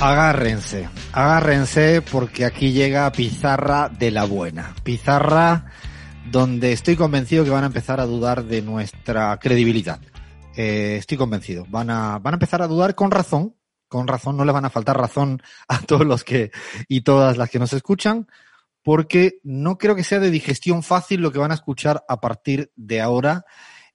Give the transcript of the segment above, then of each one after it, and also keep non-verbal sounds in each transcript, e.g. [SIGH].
Agárrense, agárrense porque aquí llega Pizarra de la buena. Pizarra donde estoy convencido que van a empezar a dudar de nuestra credibilidad. Eh, estoy convencido. Van a, van a empezar a dudar con razón, con razón, no les van a faltar razón [LAUGHS] a todos los que y todas las que nos escuchan, porque no creo que sea de digestión fácil lo que van a escuchar a partir de ahora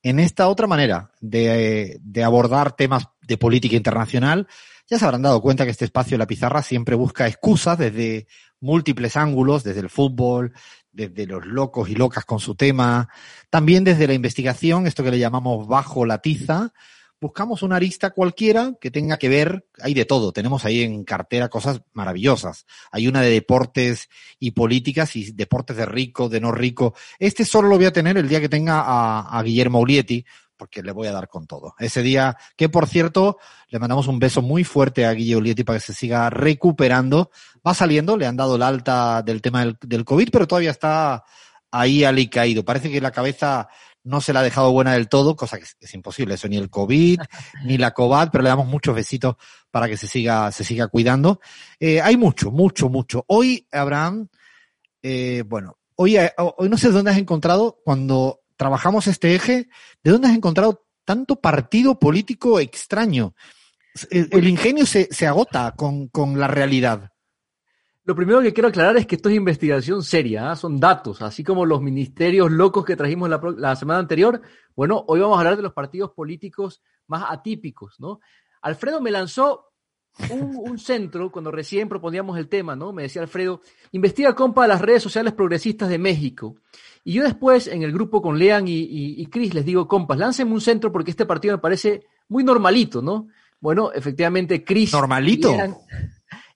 en esta otra manera de, de abordar temas de política internacional ya se habrán dado cuenta que este espacio la pizarra siempre busca excusas desde múltiples ángulos, desde el fútbol, desde los locos y locas con su tema, también desde la investigación, esto que le llamamos bajo la tiza. Buscamos una arista cualquiera que tenga que ver, hay de todo, tenemos ahí en cartera cosas maravillosas. Hay una de deportes y políticas y deportes de rico, de no rico. Este solo lo voy a tener el día que tenga a, a Guillermo Ulietti, porque le voy a dar con todo. Ese día, que por cierto, le mandamos un beso muy fuerte a Guille Ulietti para que se siga recuperando. Va saliendo, le han dado la alta del tema del, del COVID, pero todavía está ahí caído. Parece que la cabeza no se la ha dejado buena del todo, cosa que es, es imposible, eso ni el COVID, [LAUGHS] ni la COVID, pero le damos muchos besitos para que se siga, se siga cuidando. Eh, hay mucho, mucho, mucho. Hoy, Abraham, eh, bueno, hoy, hoy no sé dónde has encontrado cuando trabajamos este eje, ¿de dónde has encontrado tanto partido político extraño? El, el ingenio se, se agota con, con, la realidad. Lo primero que quiero aclarar es que esto es investigación seria, ¿eh? son datos, así como los ministerios locos que trajimos la, la, semana anterior. Bueno, hoy vamos a hablar de los partidos políticos más atípicos, ¿no? Alfredo me lanzó un, un, centro cuando recién proponíamos el tema, ¿no? Me decía Alfredo, investiga compa las redes sociales progresistas de México. Y yo después, en el grupo con Lean y, y, y Chris, les digo, compas, láncenme un centro porque este partido me parece muy normalito, ¿no? Bueno, efectivamente, Chris. ¿Normalito? Lean,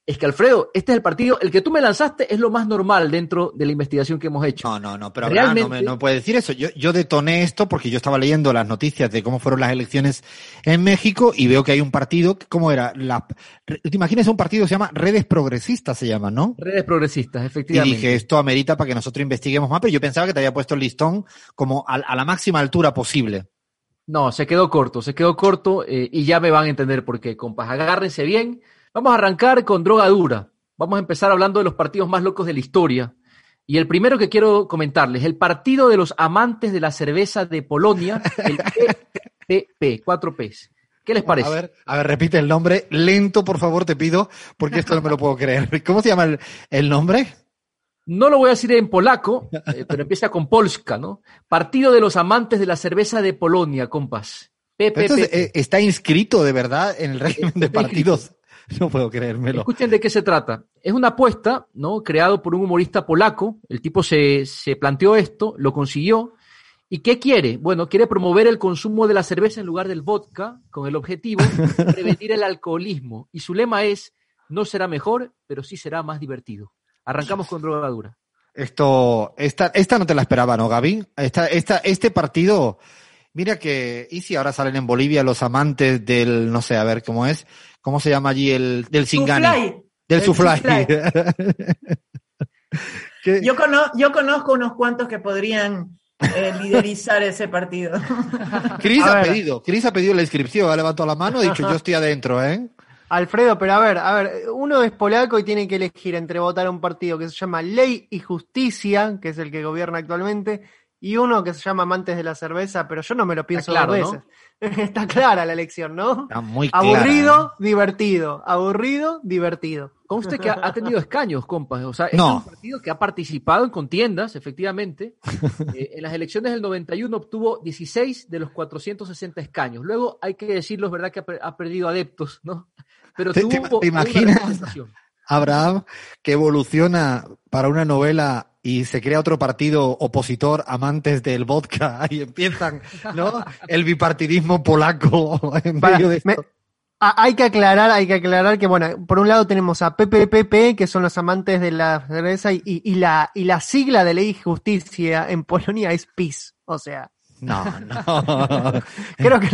es que Alfredo, este es el partido, el que tú me lanzaste es lo más normal dentro de la investigación que hemos hecho. No, no, no, pero Realmente, no, me, no puede decir eso. Yo, yo detoné esto porque yo estaba leyendo las noticias de cómo fueron las elecciones en México y veo que hay un partido, ¿cómo era? La, ¿Te imaginas un partido que se llama Redes Progresistas, se llama, no? Redes Progresistas, efectivamente. Y dije, esto amerita para que nosotros investiguemos más, pero yo pensaba que te había puesto el listón como a, a la máxima altura posible. No, se quedó corto, se quedó corto eh, y ya me van a entender por qué, compas. Agárrense bien. Vamos a arrancar con droga dura. Vamos a empezar hablando de los partidos más locos de la historia. Y el primero que quiero comentarles, el Partido de los Amantes de la Cerveza de Polonia, el [LAUGHS] PPP, 4 Ps. ¿Qué les parece? A ver, a ver, repite el nombre. Lento, por favor, te pido, porque esto no me lo puedo creer. ¿Cómo se llama el, el nombre? No lo voy a decir en polaco, eh, pero empieza con Polska, ¿no? Partido de los Amantes de la Cerveza de Polonia, compas. PPP. Entonces, eh, ¿está inscrito de verdad en el régimen de partidos? [LAUGHS] No puedo creérmelo. Escuchen de qué se trata. Es una apuesta, ¿no? Creado por un humorista polaco. El tipo se, se planteó esto, lo consiguió. ¿Y qué quiere? Bueno, quiere promover el consumo de la cerveza en lugar del vodka, con el objetivo de [LAUGHS] prevenir el alcoholismo. Y su lema es, no será mejor, pero sí será más divertido. Arrancamos con drogadura. Esto, esta, esta no te la esperaba, ¿no, Gaby? Esta, esta, este partido, mira que, ¿y si ahora salen en Bolivia los amantes del, no sé, a ver cómo es? ¿Cómo se llama allí el, del Singani? Del [LAUGHS] yo, cono, yo conozco unos cuantos que podrían eh, liderizar ese partido. [LAUGHS] Cris ha pedido, Cris ha pedido la inscripción, ha levantado la mano y ha dicho yo estoy adentro, ¿eh? Alfredo, pero a ver, a ver, uno es polaco y tiene que elegir entre votar a un partido que se llama Ley y Justicia, que es el que gobierna actualmente, y uno que se llama Amantes de la Cerveza, pero yo no me lo pienso claro, dos veces. ¿no? [LAUGHS] Está clara la elección, ¿no? Está muy clara, Aburrido, ¿eh? divertido. Aburrido, divertido. Conste que ha, tenido escaños, compas. O sea, no. es un partido que ha participado en contiendas, efectivamente. [LAUGHS] Eh, en las elecciones del 91 obtuvo 16 de los 460 escaños. Luego, hay que decirlo, es verdad que ha, ha perdido adeptos, ¿no? Pero ¿Te, tuvo te, te imaginas, Abraham, que evoluciona para una novela y se crea otro partido opositor, amantes del vodka, [LAUGHS] y empiezan, ¿no? El bipartidismo polaco [LAUGHS] en Para- medio de me- esto. Hay que aclarar, hay que aclarar que, bueno, por un lado tenemos a PPPP, que son los amantes de la cerveza, y, y la, y la sigla de ley y justicia en Polonia es PIS. O sea, No, [LAUGHS] no. creo que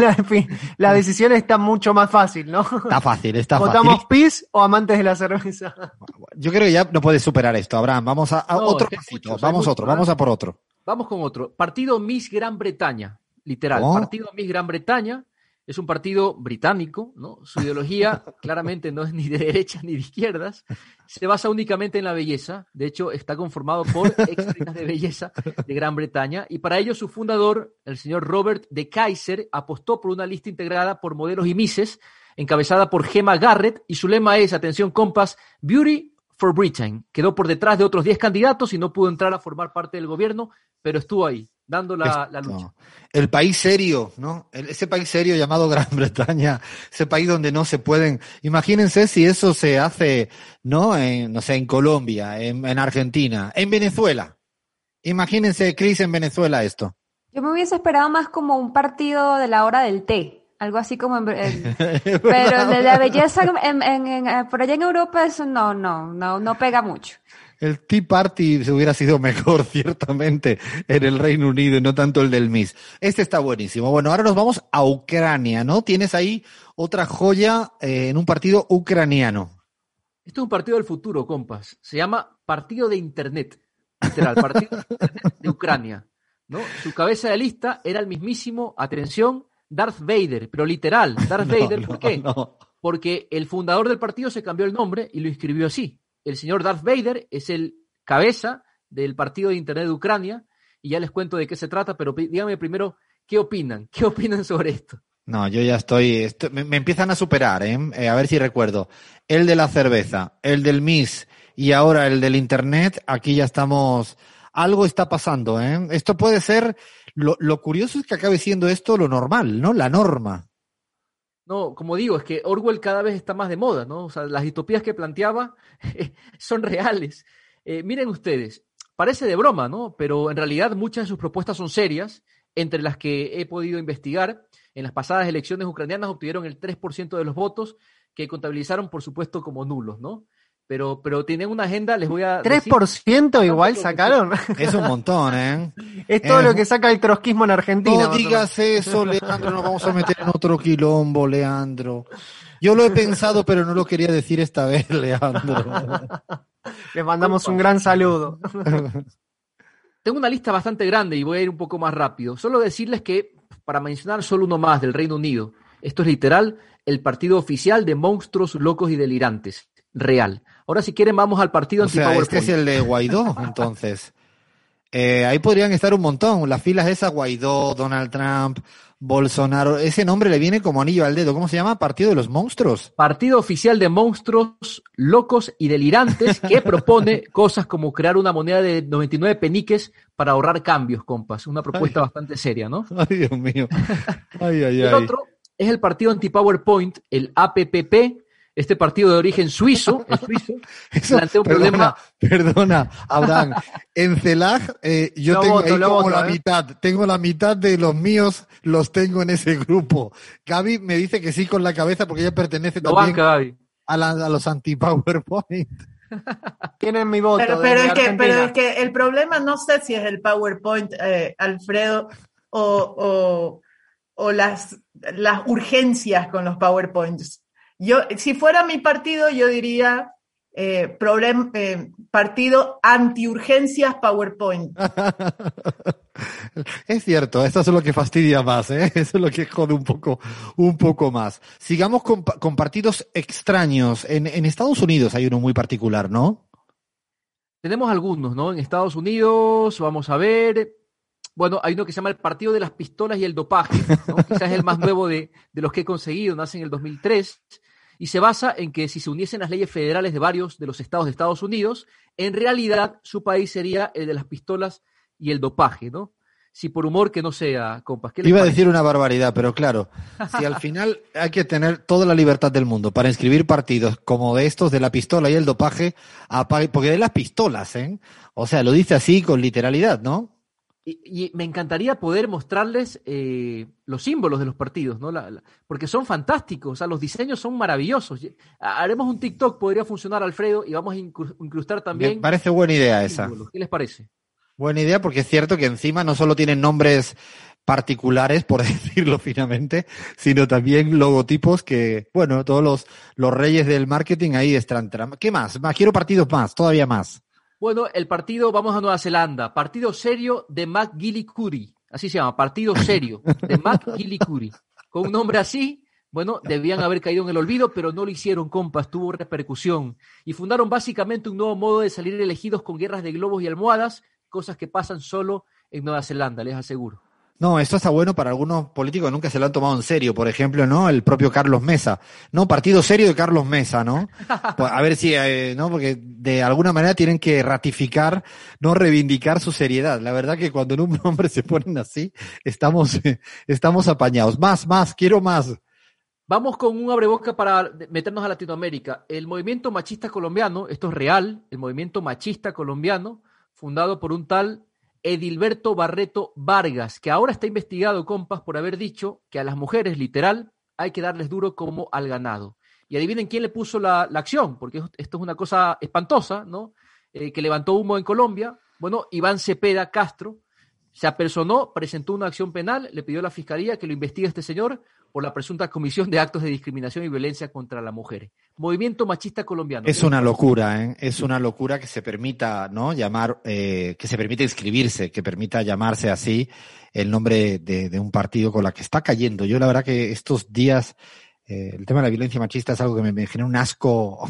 la, decisión está mucho más fácil, ¿no? Está fácil, está ¿Votamos fácil. PIS o amantes de la cerveza? Yo creo que ya no puedes superar esto, Abraham. Vamos a, a No, otro pasito. Vamos otro, vamos a por otro. Vamos con otro. Partido Miss Gran Bretaña, literal. Partido Miss Gran Bretaña es un partido británico, ¿no? Su ideología [LAUGHS] claramente no es ni de derechas ni de izquierdas. Se basa únicamente en la belleza. De hecho, está conformado por ex de belleza de Gran Bretaña. Y para ello, su fundador, el señor Robert de Kaiser, apostó por una lista integrada por modelos y mises, encabezada por Gemma Garrett. Y su lema es, atención, compas, Beauty for Britain. Quedó por detrás de otros 10 candidatos y no pudo entrar a formar parte del gobierno, pero estuvo ahí, dando la, la lucha. El país serio, ¿no? El- ese país serio llamado [LAUGHS] Gran Bretaña, ese país donde no se pueden. Imagínense si eso se hace, ¿no? En, no sé, en Colombia, en, en Argentina, en Venezuela. Imagínense, Cris, en Venezuela esto. Yo me hubiese esperado más como un partido de la hora del té, algo así como en, en- [LAUGHS] [LAUGHS] pero de la belleza en, en- en- eh, por allá en Europa eso no, no, no, no pega mucho. El Tea Party se hubiera sido mejor, [LAUGHS] ciertamente, en el Reino Unido y no tanto el del Miss. Este está buenísimo. Bueno, ahora nos vamos a Ucrania, ¿no? Tienes ahí otra joya eh, en un partido ucraniano. Esto es un partido del futuro, compas. Se llama Partido de Internet. Literal, Partido de Internet de Ucrania. ¿no? Su cabeza de lista era el mismísimo, atención, Darth Vader, pero literal, Darth [LAUGHS] Vader, ¿por no, qué? no. Porque el fundador del partido se cambió el nombre y lo inscribió así. El señor Darth Vader es el cabeza del Partido de Internet de Ucrania y ya les cuento de qué se trata, pero díganme primero qué opinan, qué opinan sobre esto. No, yo ya estoy, esto- me, me empiezan a superar, ¿eh? Eh, A ver si recuerdo. El de la cerveza, el del Miss y ahora el del Internet, aquí ya estamos, algo está pasando, ¿eh? Esto puede ser, lo, lo curioso es que acabe siendo esto lo normal, ¿no? La norma. No, como digo, es que Orwell cada vez está más de moda, ¿no? O sea, las distopías que planteaba [LAUGHS] son reales. Eh, miren ustedes, parece de broma, ¿no? Pero en realidad muchas de sus propuestas son serias, entre las que he podido investigar. En las pasadas elecciones ucranianas obtuvieron el 3% de los votos, que contabilizaron, por supuesto, como nulos, ¿no? Pero, pero tienen una agenda, les voy a decir- ¿3% igual Tanto sacaron? [LAUGHS] Es un montón, ¿eh? [LAUGHS] Es todo Eh, lo que saca el trotskismo en Argentina. No digas eso, [LAUGHS] Leandro, nos vamos a meter en otro quilombo, Leandro. Yo lo he pensado, pero no lo quería decir esta vez, Leandro. Les mandamos un gran saludo. Tengo una lista bastante grande y voy a ir un poco más rápido. Solo decirles que, para mencionar solo uno más del Reino Unido, esto es literal el partido oficial de monstruos locos y delirantes. Real. Ahora, si quieren, vamos al partido O sea, anti-PowerPoint. este es el de Guaidó, [LAUGHS] entonces. Eh, ahí podrían estar un montón. Las filas esas, Guaidó, Donald Trump, Bolsonaro. Ese nombre le viene como anillo al dedo. ¿Cómo se llama? Partido de los monstruos. Partido oficial de monstruos locos y delirantes que [LAUGHS] propone cosas como crear una moneda de 99 peniques para ahorrar cambios, compas. Una propuesta Ay. bastante seria, ¿no? [LAUGHS] Ay, Dios mío. Ay, ay, El ay. otro es el partido anti-PowerPoint, el APPP, este partido de origen suizo, el suizo, [LAUGHS] Eso, plantea un perdona, problema. perdona, Abraham. En CELAG, eh, yo Lo tengo voto, ahí lo como voto, la ¿eh? mitad. Tengo la mitad de los míos, los tengo en ese grupo. Gaby me dice que sí con la cabeza porque ella pertenece Lo también banca, Gaby. a, la- a los anti-PowerPoint. [LAUGHS] Tienen mi voto. Pero, es que, pero es que el problema no sé si es el PowerPoint, eh, Alfredo, o, o, o las, las urgencias con los PowerPoints. Yo, si fuera mi partido, yo diría eh, problem- eh, partido anti-urgencias PowerPoint. [LAUGHS] Es cierto, esto es lo que fastidia más, ¿eh? [LAUGHS] Eso es lo que jode un poco, un poco más. Sigamos con, con partidos extraños. En, en Estados Unidos hay uno muy particular, ¿no? Tenemos algunos, ¿no? En Estados Unidos, vamos a ver. Bueno, hay uno que se llama el Partido de las Pistolas y el Dopaje, ¿no? [LAUGHS] quizás es el más nuevo de, de los que he conseguido, nace en el 2003, y se basa en que si se uniesen las leyes federales de varios de los estados de Estados Unidos, en realidad su país sería el de las pistolas y el dopaje, ¿no? si por humor que no sea, compas. ¿Qué les Iba a decir una barbaridad, pero claro, si al final hay que tener toda la libertad del mundo para inscribir partidos como de estos de la pistola y el dopaje, porque de las pistolas, ¿eh? O sea, lo dice así con literalidad, ¿no? Y, y me encantaría poder mostrarles eh, los símbolos de los partidos, ¿no? La- la- porque son fantásticos, o sea, los diseños son maravillosos. Haremos un TikTok, podría funcionar, Alfredo, y vamos a incru- incrustar Me también parece buena idea esa. símbolos. ¿Qué les parece? Buena idea porque es cierto que encima no solo tienen nombres particulares, por [LAUGHS] decirlo finamente, sino también logotipos que, bueno, todos los, los reyes del marketing ahí están. ¿Qué? Más, quiero partidos más, todavía más. Bueno, el partido, vamos a Nueva Zelanda, partido serio de McGillicuddy, así se llama, partido serio de [LAUGHS] McGillicuddy. Con un nombre así, bueno, debían haber caído en el olvido, pero no lo hicieron, compas, tuvo repercusión. Y fundaron básicamente un nuevo modo de salir elegidos con guerras de globos y almohadas, cosas que pasan solo en Nueva Zelanda, les aseguro. No, esto está bueno para algunos políticos que nunca se lo han tomado en serio. Por ejemplo, ¿no? El propio Carlos Mesa. No, partido serio de Carlos Mesa, ¿no? [LAUGHS] Pues, a ver si, eh, ¿no? Porque de alguna manera tienen que ratificar, no reivindicar su seriedad. La verdad que cuando en un [LAUGHS] nombre se ponen así, estamos, [LAUGHS] estamos apañados. Más, más, quiero más. Vamos con un abreboca para meternos a Latinoamérica. El movimiento machista colombiano, esto es real, el movimiento machista colombiano, fundado por un tal Edilberto Barreto Vargas, que ahora está investigado, compas, por haber dicho que a las mujeres, literal, hay que darles duro como al ganado. Y adivinen quién le puso la, acción, porque esto es una cosa espantosa, ¿no? Eh, que levantó humo en Colombia. Bueno, Iván Cepeda Castro se apersonó, presentó una acción penal, le pidió a la fiscalía que lo investigue este señor por la presunta comisión de actos de discriminación y violencia contra las mujeres. Movimiento machista colombiano. Es una locura, ¿eh? Es una locura que se permita, ¿no? Llamar, eh, que se permita inscribirse, que permita llamarse así el nombre de, de un partido con la que está cayendo. Yo la verdad que estos días, eh, el tema de la violencia machista es algo que me, me genera un asco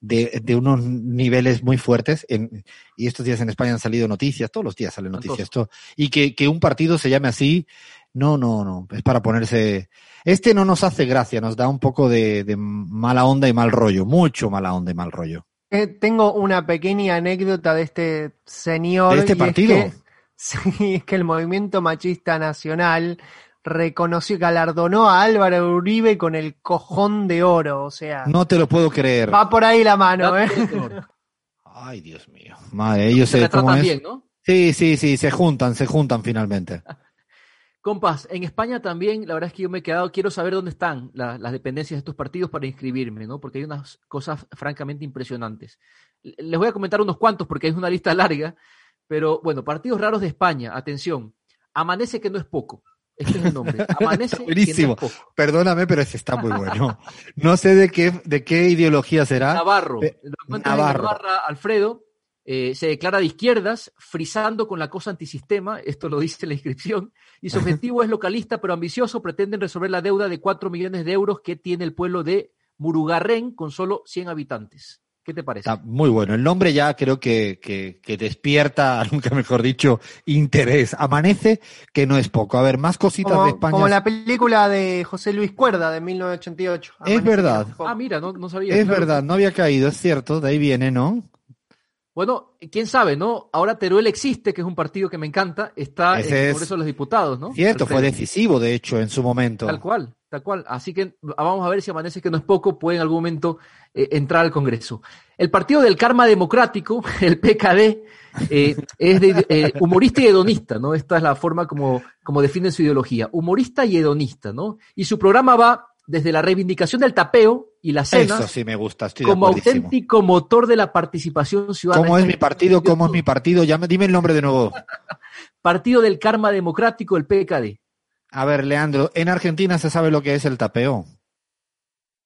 de, de unos niveles muy fuertes. En, y estos días en España han salido noticias, todos los días salen noticias. Esto, y que, que un partido se llame así, no, no, no, es para ponerse... Este no nos hace gracia, nos da un poco de, de mala onda y mal rollo, mucho mala onda y mal rollo. Eh, tengo una pequeña anécdota de este señor. ¿De este y es partido? que- [LAUGHS] sí, es que el movimiento machista nacional reconoció, galardonó a Álvaro Uribe con el cojón de oro. O sea, No te lo puedo creer. va por ahí la mano, ¿eh? [LAUGHS] Ay, Dios mío. Madre, ellos Se se, ¿cómo retratan es? bien, ¿no? Sí, sí, sí, se juntan, se juntan finalmente. [LAUGHS] Compas, en España también, la verdad es que yo me he quedado, quiero saber dónde están la- las dependencias de estos partidos para inscribirme, ¿no? Porque hay unas cosas francamente impresionantes. Les voy a comentar unos cuantos porque es una lista [LAUGHS] larga, pero bueno, partidos raros de España, atención. Amanece que no es poco. Este es el nombre. [LAUGHS] Amanece que no buenísimo. es poco. Perdóname, pero ese está muy bueno. No sé de qué, de qué ideología será. Navarro, Navarro. Navarra, Alfredo, eh, se declara de izquierdas, frisando con la cosa antisistema, esto lo dice la inscripción, y su [LAUGHS] objetivo es localista pero ambicioso, pretenden resolver la deuda de 4 millones de euros que tiene el pueblo de Murugarren con solo 100 habitantes. ¿Qué te parece? Está muy bueno. El nombre ya creo que, que, que despierta, [LAUGHS] nunca mejor dicho, interés. Amanece, que no es poco. A ver, más cositas de España. como la película de José Luis Cuerda de 1988. Es verdad. Ah, mira, no, no sabía. Es claro. verdad, no había caído, es cierto, de ahí viene, ¿no? Bueno, quién sabe, ¿no? Ahora Teruel existe, que es un partido que me encanta, está Ese en el es- Congreso de los Diputados, ¿no? Cierto, fue decisivo, de hecho, en su momento. Tal cual, tal cual. Así que ah, vamos a ver si amanece que no es poco, puede en algún momento eh, entrar al Congreso. El Partido del Karma Democrático, [LAUGHS] el PKD, eh, es de, eh, humorista y hedonista, ¿no? Esta es la forma como, como definen su ideología. Humorista y hedonista, ¿no? Y su programa va desde la reivindicación del tapeo y las cenas Eso sí me gusta, estoy como auténtico motor de la participación ciudadana. ¿Cómo es mi partido? ¿Cómo es mi partido? Ya me- dime el nombre de nuevo. [LAUGHS] Partido del Karma Democrático, el PKD. A ver, Leandro, en Argentina se sabe lo que es el tapeo.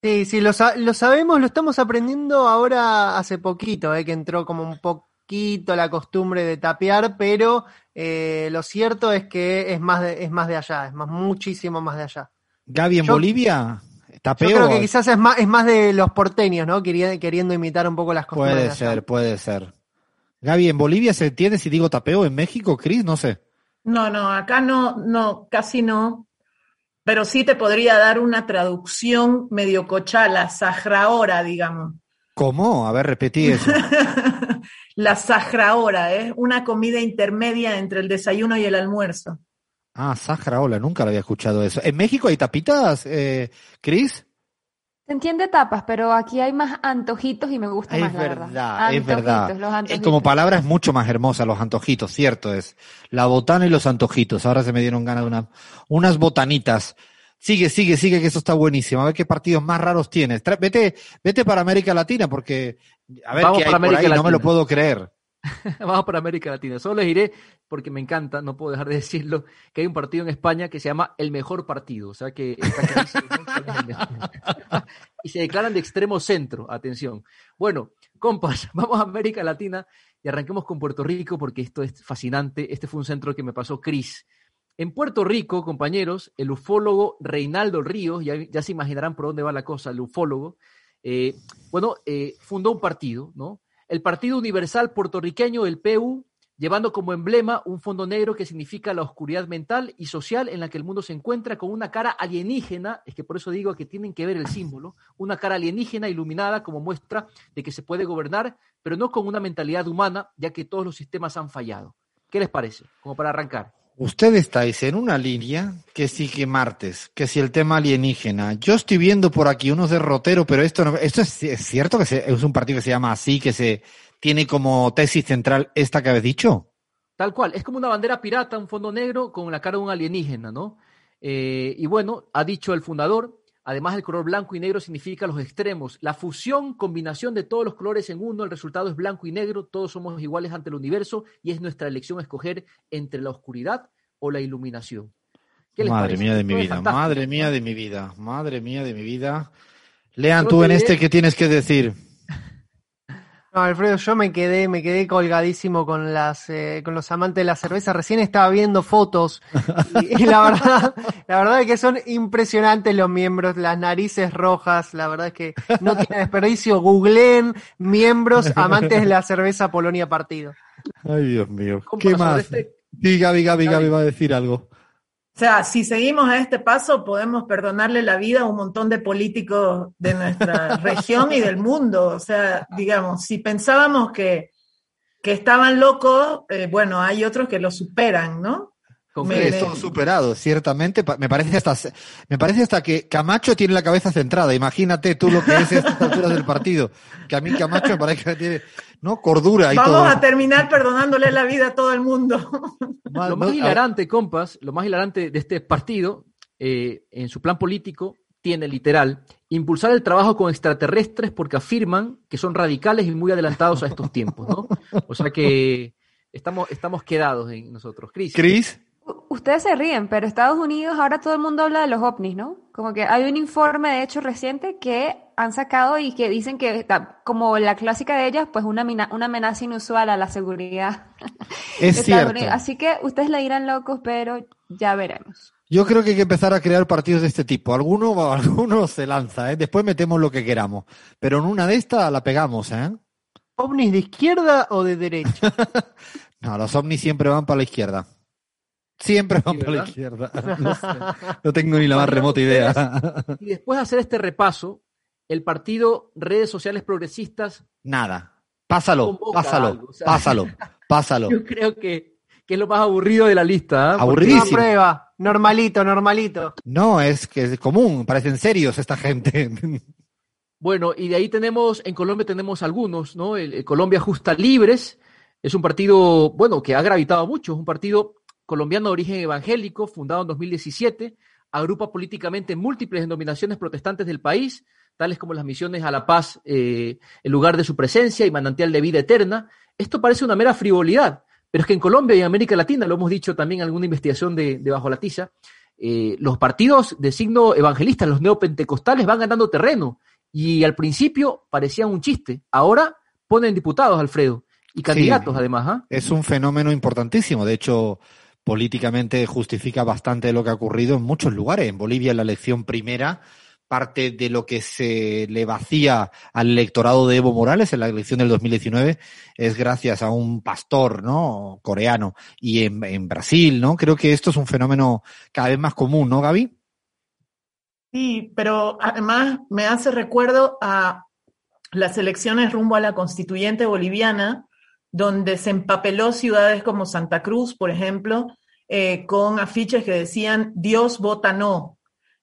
Sí, sí, lo, lo sabemos, lo estamos aprendiendo ahora hace poquito, eh, que entró como un poquito la costumbre de tapear, pero eh, lo cierto es que es más de, es más de allá, es más muchísimo más de allá. Gaby, en Yo- Bolivia, tapeo. Yo creo que quizás es más, es más de los porteños, ¿no? Queriendo imitar un poco las de Puede allá. ser, puede ser. Gaby, ¿en Bolivia se entiende si digo tapeo? ¿En México, Cris? No sé. No, no, acá no, no, casi no. Pero sí te podría dar una traducción medio cochala, sahraora, digamos. ¿Cómo? A ver, repetí eso. [LAUGHS] la Sahraora es una comida intermedia entre el desayuno y el almuerzo. Ah, Sahraola, nunca lo había escuchado eso. ¿En México hay tapitas, eh, Cris? Se entiende tapas, pero aquí hay más antojitos y me gusta es más, la verdad, verdad. es verdad. Los Eh, antojitos. Como palabra es mucho más hermosa, los antojitos, cierto es. La botana y los antojitos. Ahora se me dieron ganas de una, unas botanitas. Sigue, sigue, sigue, que eso está buenísimo. A ver qué partidos más raros tienes. Tra- vete, vete para América Latina, porque a ver Vamos qué hay para por ahí, no me lo puedo creer. [LAUGHS] Vamos para América Latina. Solo les diré, porque me encanta, no puedo dejar de [LAUGHS] decirlo, que hay un partido en España que se llama el mejor partido. O sea que está clarísimo [LAUGHS] y se declaran de extremo centro. Atención. Bueno, compas, vamos a América Latina y arranquemos con Puerto Rico porque esto es fascinante. Este fue un centro que me pasó Cris. En Puerto Rico, compañeros, el ufólogo Reinaldo Ríos, ya, ya se imaginarán por dónde va la cosa, el ufólogo, eh, bueno, eh, fundó un partido, ¿no? El Partido Universal Puertorriqueño, el PU, llevando como emblema un fondo negro que significa la oscuridad mental y social en la que el mundo se encuentra con una cara alienígena, es que por eso digo que tienen que ver el símbolo, una cara alienígena iluminada como muestra de que se puede gobernar, pero no con una mentalidad humana, ya que todos los sistemas han fallado. ¿Qué les parece? Como para arrancar. Ustedes estáis en una línea que sí que martes, que si el tema alienígena. Yo estoy viendo por aquí unos derroteros, pero esto no, esto es, cierto que es un partido que se llama así, que se tiene como tesis central esta que habéis dicho. Tal cual, es como una bandera pirata, un fondo negro con la cara de un alienígena, ¿no? Eh, y bueno, ha dicho el fundador, además el color blanco y negro significa los extremos, la fusión, combinación de todos los colores en uno, el resultado es blanco y negro, todos somos iguales ante el universo y es nuestra elección escoger entre la oscuridad o la iluminación. ¿Qué Madre mía de mi vida, madre mía de mi vida, madre mía de mi vida. Lean tú en este que tienes que decir. No, Alfredo, yo me quedé, me quedé colgadísimo con las, eh, con los amantes de la cerveza. Recién estaba viendo fotos y, y la verdad, la verdad es que son impresionantes los miembros, las narices rojas. La verdad es que no tiene desperdicio. Googleen miembros amantes de la cerveza Polonia partido. Ay, Dios mío. ¿Qué más? este- Sí, Gaby, Gaby, Gaby. Gaby va a decir algo. O sea, si seguimos a este paso, podemos perdonarle la vida a un montón de políticos de nuestra [LAUGHS] región y del mundo. O sea, digamos, si pensábamos que, que estaban locos, eh, bueno, hay otros que lo superan, ¿no? Con Me- Sí, Cris. es todo superado, ciertamente. Me parece hasta, me parece hasta que Camacho tiene la cabeza centrada. Imagínate tú lo que es a estas alturas del partido. Que a mí Camacho me parece que tiene, ¿no? Cordura y Vamos todo. a terminar perdonándole la vida a todo el mundo. [LAUGHS] Lo más no, a- hilarante, compas, lo más hilarante de este partido, eh, en su plan político, tiene literal impulsar el trabajo con extraterrestres porque afirman que son radicales y muy adelantados a estos tiempos, ¿no? O sea que estamos, estamos quedados en nosotros. Cris. Cris, Ustedes se ríen, pero Estados Unidos ahora todo el mundo habla de los ovnis, ¿no? Como que hay un informe de hecho reciente que han sacado y que dicen que está, como la clásica de ellas, pues una, mina- una amenaza inusual a la seguridad [LAUGHS] es de Estados cierto. Unidos. Así que ustedes le dirán locos, pero ya veremos. Yo creo que hay que empezar a crear partidos de este tipo. Alguno, [LAUGHS] alguno se lanza, ¿eh? Después metemos lo que queramos. Pero en una de estas la pegamos, ¿eh? ¿Ovnis de izquierda o de derecha? [LAUGHS] No, los ovnis siempre van para la izquierda. Siempre van para la izquierda. [LAUGHS] No, sé. No tengo ni la más remota idea. Y después de hacer este repaso, el partido Redes Sociales Progresistas, Nada. Pásalo, pásalo, algo, pásalo, [LAUGHS] pásalo. yo creo que, que es lo más aburrido de la lista. ¿ah? Aburridísimo. Prueba. Normalito, normalito. No, es que es común, parecen serios esta gente. Bueno, y de ahí tenemos, en Colombia tenemos algunos, ¿no? El, el Colombia Justa Libres es un partido, bueno, que ha gravitado mucho, es un partido colombiano de origen evangélico, fundado en 2017, agrupa políticamente múltiples denominaciones protestantes del país, tales como las misiones a la paz, eh, el lugar de su presencia y manantial de vida eterna. Esto parece una mera frivolidad, pero es que en Colombia y en América Latina, lo hemos dicho también en alguna investigación de, de Bajo la Tiza, eh, los partidos de signo evangelista, los neopentecostales, van ganando terreno. Y al principio parecían un chiste. Ahora ponen diputados, Alfredo, y candidatos Sí. además. ¿ah? Es un fenómeno importantísimo. De hecho, políticamente justifica bastante lo que ha ocurrido en muchos lugares. En Bolivia, en la elección primera, parte de lo que se le vacía al electorado de Evo Morales en la elección del 2019 es gracias a un pastor, ¿no? Coreano. Y en, en Brasil, ¿no? Creo que esto es un fenómeno cada vez más común, ¿no, Gaby? Sí, pero además me hace recuerdo a las elecciones rumbo a la constituyente boliviana, donde se empapeló ciudades como Santa Cruz, por ejemplo, eh, con afiches que decían Dios vota no.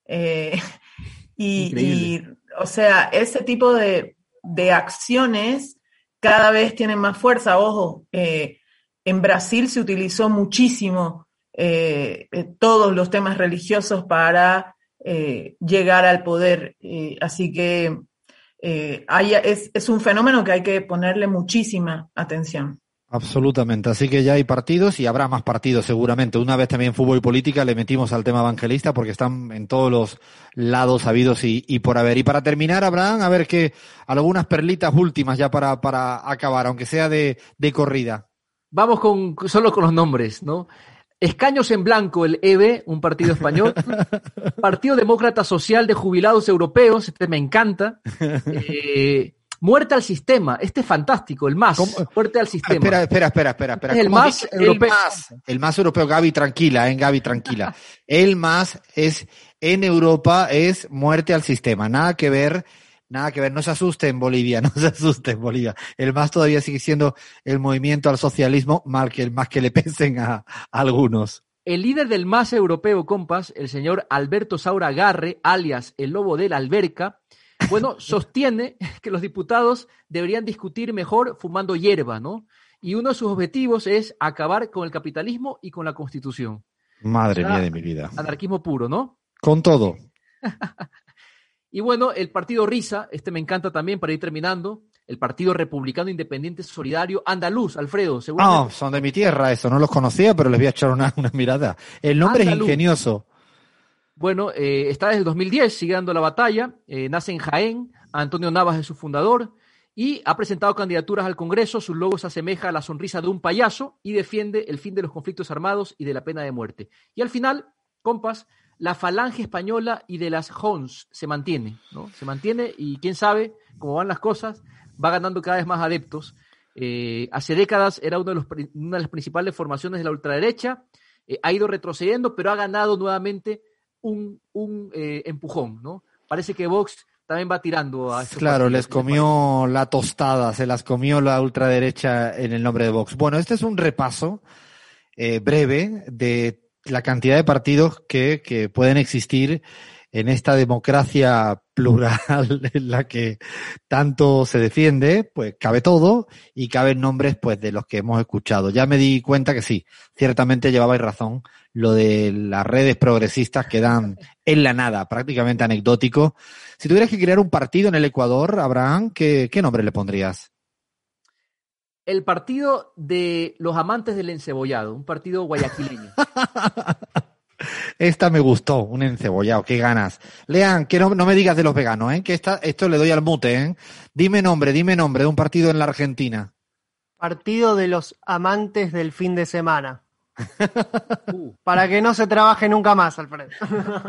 Eh, [LAUGHS] y, y, o sea, ese tipo de, de, acciones cada vez tienen más fuerza. Ojo, eh, en Brasil se utilizó muchísimo todos los temas religiosos para llegar al poder. así que hay, es, es un fenómeno que hay que ponerle muchísima atención. Absolutamente. Así que ya hay partidos y habrá más partidos seguramente. Una vez también fútbol y política le metimos al tema evangelista porque están en todos los lados habidos y, y por haber. Y para terminar, Abraham, a ver que algunas perlitas últimas ya para, para acabar, aunque sea de, de corrida. Vamos con solo con los nombres, ¿no? Escaños en blanco, el EB, un partido español. [LAUGHS] Partido Demócrata Social de Jubilados Europeos, este me encanta. [LAUGHS] Eh, Muerte al sistema, este es fantástico, el más. ¿Cómo? Muerte al sistema. Espera, espera, espera, espera. espera. el más europeo. El más, el más europeo, Gaby, tranquila, en eh, Gaby, tranquila. [LAUGHS] el más es, en Europa, es muerte al sistema. Nada que ver, nada que ver. No se asuste en Bolivia, [LAUGHS] no se asuste en Bolivia. El más todavía sigue siendo el movimiento al socialismo, mal que, más que le [LAUGHS] pensen a, a algunos. El líder del más europeo, compas, el señor Alberto Saura Garre, alias el lobo de la alberca, bueno, [LAUGHS] sostiene que los diputados deberían discutir mejor fumando hierba, ¿no? Y uno de sus objetivos es acabar con el capitalismo y con la constitución. Madre o sea, mía de mi vida. Anarquismo puro, ¿no? Con todo. Y bueno, el partido Risa, este me encanta también para ir terminando, el Partido Republicano Independiente Solidario Andaluz, Alfredo, seguro. No, son de mi tierra, eso no los conocía, pero les voy a echar una, una mirada. El nombre Andaluz. es ingenioso. Bueno, eh, está desde el 2010, sigue dando la batalla, eh, nace en Jaén, Antonio Navas es su fundador y ha presentado candidaturas al Congreso, su logo se asemeja a la sonrisa de un payaso y defiende el fin de los conflictos armados y de la pena de muerte. Y al final, compas, la falange española y de las Hons se mantiene, ¿no? Se mantiene y quién sabe cómo van las cosas, va ganando cada vez más adeptos. Eh, hace décadas era uno de los, una de las principales formaciones de la ultraderecha, eh, ha ido retrocediendo, pero ha ganado nuevamente un, un eh, empujón, ¿no? Parece que Vox también va tirando a Claro, les comió la tostada, se las comió la ultraderecha en el nombre de Vox. Bueno, este es un repaso breve de la cantidad de partidos que, que pueden existir en esta democracia plural [LAUGHS] en la que tanto se defiende, pues cabe todo y caben nombres pues de los que hemos escuchado. Ya me di cuenta que sí, ciertamente llevabais razón lo de las redes progresistas que dan en la nada, prácticamente anecdótico. Si tuvieras que crear un partido en el Ecuador, Abraham, ¿qué, qué nombre le pondrías? El partido de los amantes del encebollado, un partido guayaquileño. [LAUGHS] Esta me gustó, un encebollado, qué ganas. Lean, que no, no me digas de los veganos, ¿eh? que esta, esto le doy al mute. ¿eh? Dime nombre, dime nombre de un partido en la Argentina. Partido de los amantes del fin de semana. uh. [LAUGHS] Para que no se trabaje nunca más, Alfredo.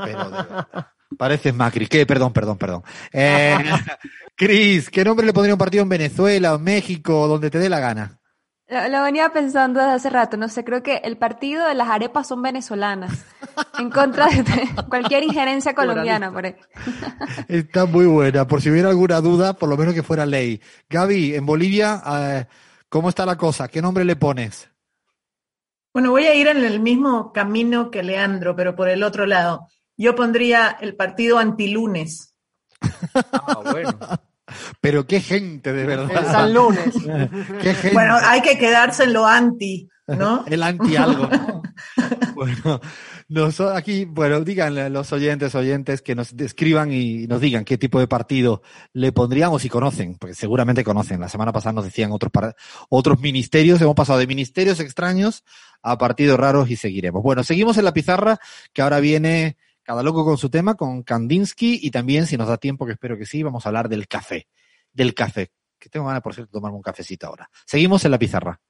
Pero de verdad. Pareces Macri. ¿Qué? Perdón, perdón, perdón. Eh, [LAUGHS] Cris, ¿qué nombre le pondría un partido en Venezuela o México o donde te dé la gana? Lo, lo, venía pensando desde hace rato, no sé, creo que el partido de las arepas son venezolanas, en contra de, de [LAUGHS] cualquier injerencia colombiana. Por ahí. Está muy buena, por si hubiera alguna duda, por lo menos que fuera ley. Gaby, en Bolivia, eh, ¿cómo está la cosa? ¿Qué nombre le pones? Bueno, voy a ir en el mismo camino que Leandro, pero por el otro lado. Yo pondría el partido antilunes. Ah, bueno. Pero qué gente, de verdad. El San Lunes. qué gente. Bueno, hay que quedarse en lo anti, ¿no? [LAUGHS] El anti algo. ¿no? [LAUGHS] bueno, nos, aquí, bueno, díganle a los oyentes, oyentes que nos escriban y nos digan qué tipo de partido le pondríamos si conocen, porque seguramente conocen. La semana pasada nos decían otros, otros ministerios, hemos pasado de ministerios extraños a partidos raros y seguiremos. Bueno, seguimos en la pizarra, que ahora viene cada loco con su tema, con Kandinsky, y también, si nos da tiempo, que espero que sí, vamos a hablar del café. Del café. Que tengo ganas, por cierto, de tomarme un cafecito ahora. Seguimos en la pizarra.